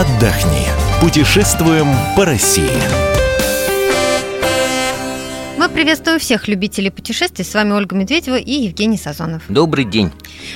отдохни. Путешествуем по России. Мы приветствуем всех любителей путешествий. С вами Ольга Медведева и Евгений Сазонов. Добрый день.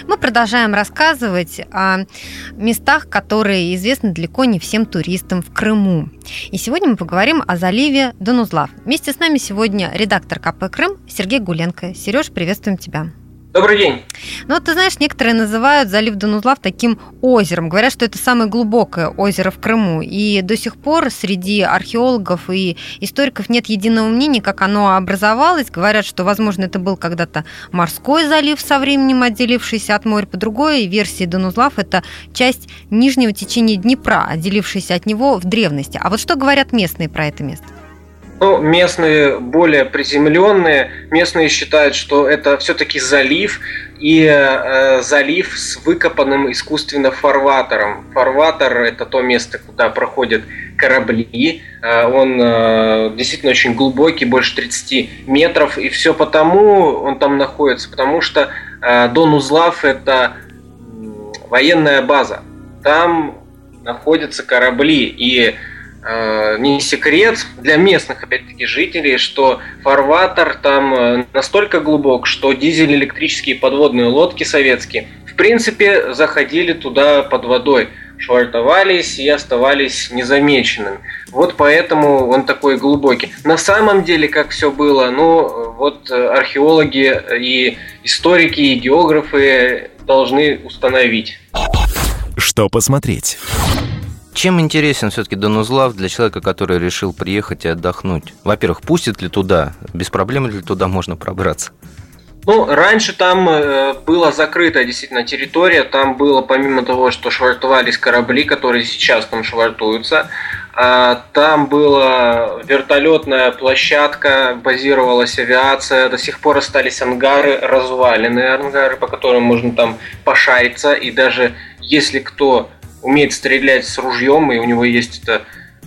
Мы продолжаем рассказывать о местах, которые известны далеко не всем туристам в Крыму. И сегодня мы поговорим о заливе Донузлав. Вместе с нами сегодня редактор КП «Крым» Сергей Гуленко. Сереж, приветствуем тебя. Добрый день. Ну, вот ты знаешь, некоторые называют залив Донузлав таким озером. Говорят, что это самое глубокое озеро в Крыму. И до сих пор среди археологов и историков нет единого мнения, как оно образовалось. Говорят, что, возможно, это был когда-то морской залив со временем отделившийся от моря. По другой версии Донузлав – это часть нижнего течения Днепра, отделившаяся от него в древности. А вот что говорят местные про это место? Ну, местные более приземленные. Местные считают, что это все-таки залив и э, залив с выкопанным искусственно фарватером. Фарватер – это то место, куда проходят корабли. Э, он э, действительно очень глубокий, больше 30 метров. И все потому он там находится, потому что э, Дон это военная база. Там находятся корабли. И не секрет для местных, опять-таки, жителей, что фарватер там э, настолько глубок, что дизель-электрические подводные лодки советские, в принципе, заходили туда под водой, швартовались и оставались незамеченными. Вот поэтому он такой глубокий. На самом деле, как все было, ну, вот археологи и историки, и географы должны установить. Что посмотреть? Чем интересен все-таки Донузлав для человека, который решил приехать и отдохнуть? Во-первых, пустят ли туда? Без проблем ли туда можно пробраться? Ну, раньше там э, была закрытая действительно территория, там было помимо того, что швартовались корабли, которые сейчас там швартуются, а, там была вертолетная площадка, базировалась авиация, до сих пор остались ангары, разваленные ангары, по которым можно там пошариться, и даже если кто умеет стрелять с ружьем, и у него есть это,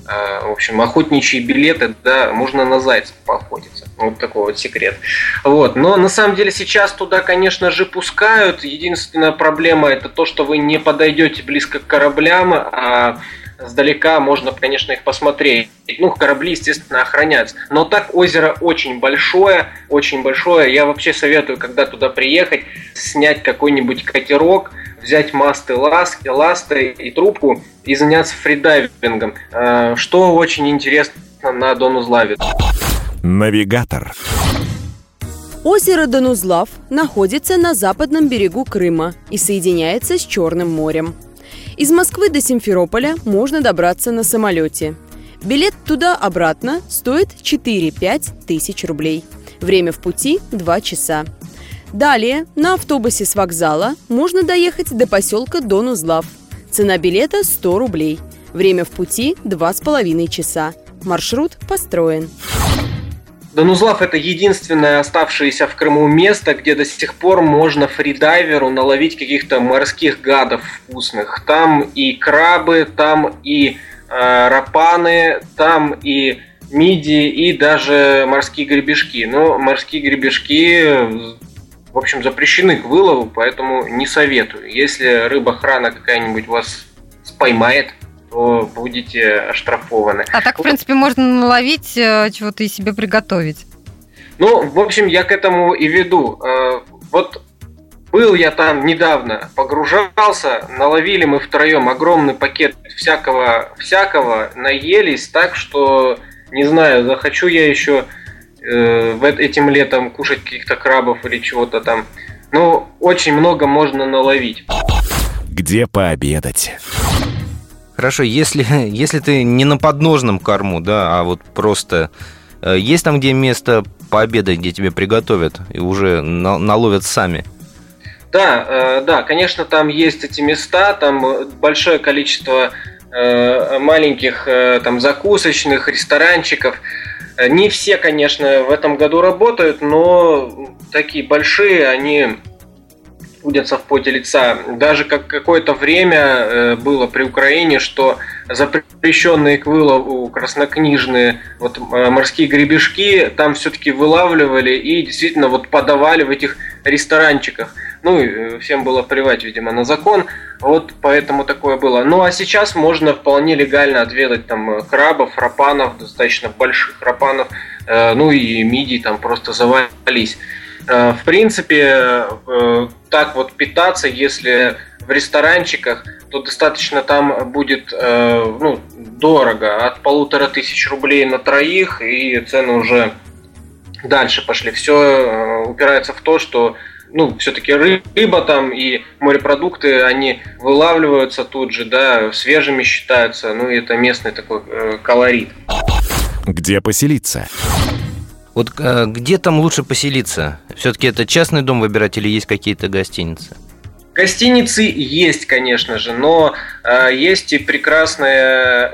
в общем, охотничьи билеты, да, можно на зайцев поохотиться. Вот такой вот секрет. Вот. Но на самом деле сейчас туда, конечно же, пускают. Единственная проблема это то, что вы не подойдете близко к кораблям, а сдалека можно, конечно, их посмотреть. Ну, корабли, естественно, охраняются. Но так озеро очень большое, очень большое. Я вообще советую, когда туда приехать, снять какой-нибудь катерок, взять масты ласки, ласты и трубку и заняться фридайвингом, э, что очень интересно на Донузлаве. Навигатор. Озеро Донузлав находится на западном берегу Крыма и соединяется с Черным морем. Из Москвы до Симферополя можно добраться на самолете. Билет туда-обратно стоит 4-5 тысяч рублей. Время в пути – 2 часа. Далее на автобусе с вокзала можно доехать до поселка Донузлав. Цена билета 100 рублей. Время в пути 2,5 часа. Маршрут построен. Донузлав – это единственное оставшееся в Крыму место, где до сих пор можно фридайверу наловить каких-то морских гадов вкусных. Там и крабы, там и э, рапаны, там и мидии, и даже морские гребешки. Но морские гребешки в общем, запрещены к вылову, поэтому не советую. Если рыба-храна какая-нибудь вас споймает, то будете оштрафованы. А так, в принципе, можно наловить э, чего-то и себе приготовить. Ну, в общем, я к этому и веду. Э, вот был я там недавно, погружался, наловили мы втроем огромный пакет всякого, всякого, наелись так, что, не знаю, захочу я еще э, этим летом кушать каких-то крабов или чего-то там. Ну, очень много можно наловить. Где пообедать? Хорошо, если, если ты не на подножном корму, да, а вот просто э, есть там где место пообедать, где тебе приготовят и уже на, наловят сами? Да, э, да, конечно, там есть эти места, там большое количество э, маленьких э, там закусочных, ресторанчиков. Э, не все, конечно, в этом году работают, но такие большие, они трудятся в поте лица. Даже как какое-то время э, было при Украине, что запрещенные к вылову краснокнижные вот, э, морские гребешки там все-таки вылавливали и действительно вот подавали в этих ресторанчиках. Ну, всем было плевать, видимо, на закон. Вот поэтому такое было. Ну а сейчас можно вполне легально отведать там крабов, рапанов, достаточно больших рапанов, э, ну и мидий там просто завались. Э, в принципе, э, так вот питаться, если в ресторанчиках, то достаточно там будет ну, дорого, от полутора тысяч рублей на троих, и цены уже дальше пошли. Все упирается в то, что ну, все-таки рыба там и морепродукты, они вылавливаются тут же, да, свежими считаются, ну, и это местный такой э, колорит. Где поселиться? Вот э, где там лучше поселиться? Все-таки это частный дом выбирать или есть какие-то гостиницы? Гостиницы есть, конечно же, но э, есть и прекрасные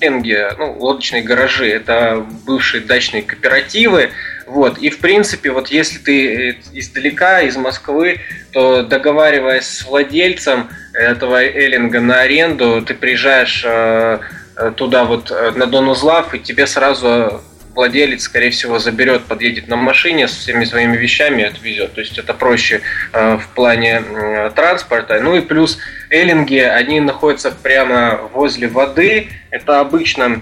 эллинги, ну, лодочные гаражи. Это бывшие дачные кооперативы, вот. И в принципе, вот если ты э, издалека, из Москвы, то договариваясь с владельцем этого эллинга на аренду, ты приезжаешь э, э, туда вот на Дон Узлав, и тебе сразу владелец, скорее всего, заберет, подъедет на машине со всеми своими вещами и отвезет. То есть это проще в плане транспорта. Ну и плюс эллинги, они находятся прямо возле воды. Это обычно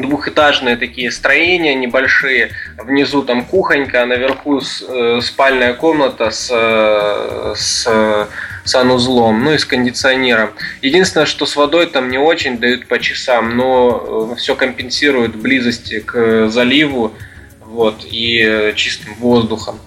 двухэтажные такие строения небольшие. Внизу там кухонька, а наверху э, спальная комната с, э, с санузлом, ну и с кондиционером. Единственное, что с водой там не очень дают по часам, но э, все компенсирует близости к заливу вот, и чистым воздухом.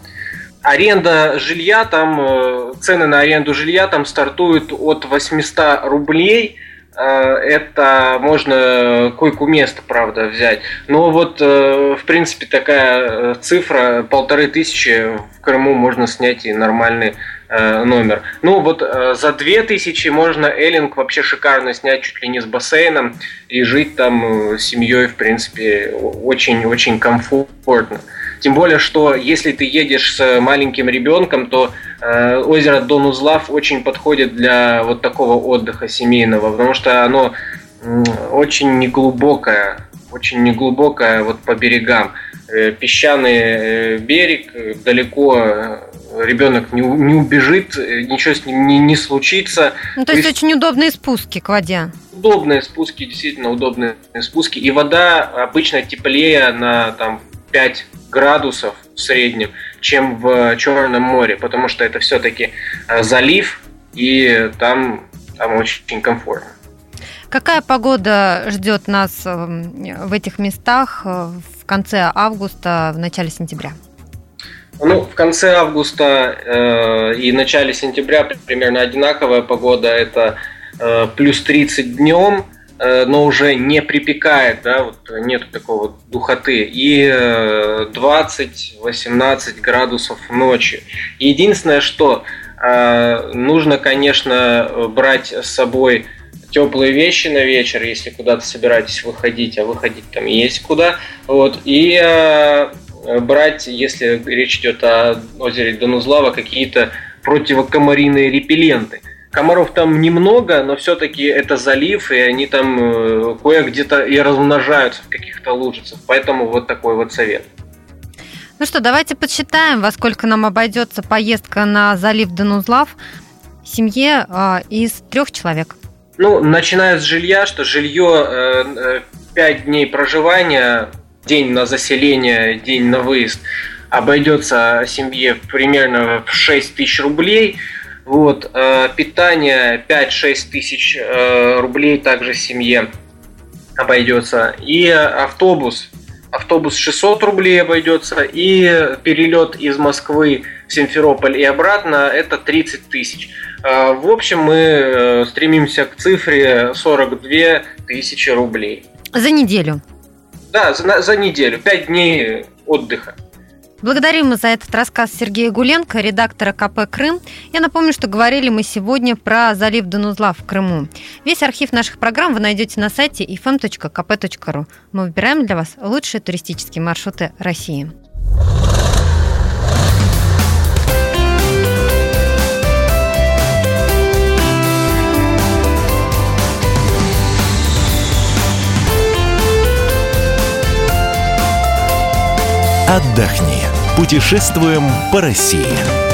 Аренда жилья там, цены на аренду жилья там стартуют от 800 рублей – Э, это можно койку место, правда, взять. Но вот, э, в принципе, такая э, цифра, полторы тысячи в Крыму можно снять и нормальный номер. Ну вот за две тысячи можно Эллинг вообще шикарно снять чуть ли не с бассейном и жить там с семьей, в принципе, очень-очень комфортно. Тем более, что если ты едешь с маленьким ребенком, то э, озеро Донузлав очень подходит для вот такого отдыха семейного, потому что оно э, очень неглубокое, очень неглубокое вот по берегам. Э, песчаный э, берег, э, далеко э, ребенок не, не убежит, ничего с ним не, не случится. Ну, то, то есть, есть очень удобные спуски к воде. Удобные спуски, действительно удобные спуски. И вода обычно теплее на там, 5 градусов в среднем, чем в Черном море, потому что это все-таки э, залив, и там, там очень комфортно. Какая погода ждет нас э, в этих местах э, в конце августа, в начале сентября? Ну, в конце августа э, и начале сентября примерно одинаковая погода. Это э, плюс 30 днем, Э, но уже не припекает, да, вот нет такого духоты, и 20-18 э, градусов ночи. Единственное, что э, нужно, конечно, брать с собой теплые вещи на вечер, если куда-то собираетесь выходить, а выходить там есть куда, вот, и брать, если речь идет о озере Донузлава, какие-то противокомариные репелленты – Комаров там немного, но все-таки это залив, и они там э, кое-где-то и размножаются в каких-то лужицах. Поэтому вот такой вот совет. Ну что, давайте подсчитаем, во сколько нам обойдется поездка на залив Данузлав семье э, из трех человек. Ну, начиная с жилья, что жилье э, 5 э, дней проживания, день на заселение, день на выезд, обойдется семье примерно в 6 тысяч рублей – вот, э, питание 5-6 тысяч э, рублей также семье обойдется. И автобус, автобус 600 рублей обойдется. И перелет из Москвы в Симферополь и обратно это 30 тысяч. Э, в общем, мы стремимся к цифре 42 тысячи рублей. За неделю? Да, за, за неделю. 5 дней отдыха. Благодарим мы за этот рассказ Сергея Гуленко, редактора КП «Крым». Я напомню, что говорили мы сегодня про залив Донузлав в Крыму. Весь архив наших программ вы найдете на сайте ifm.kp.ru. Мы выбираем для вас лучшие туристические маршруты России. Отдохни. Путешествуем по России.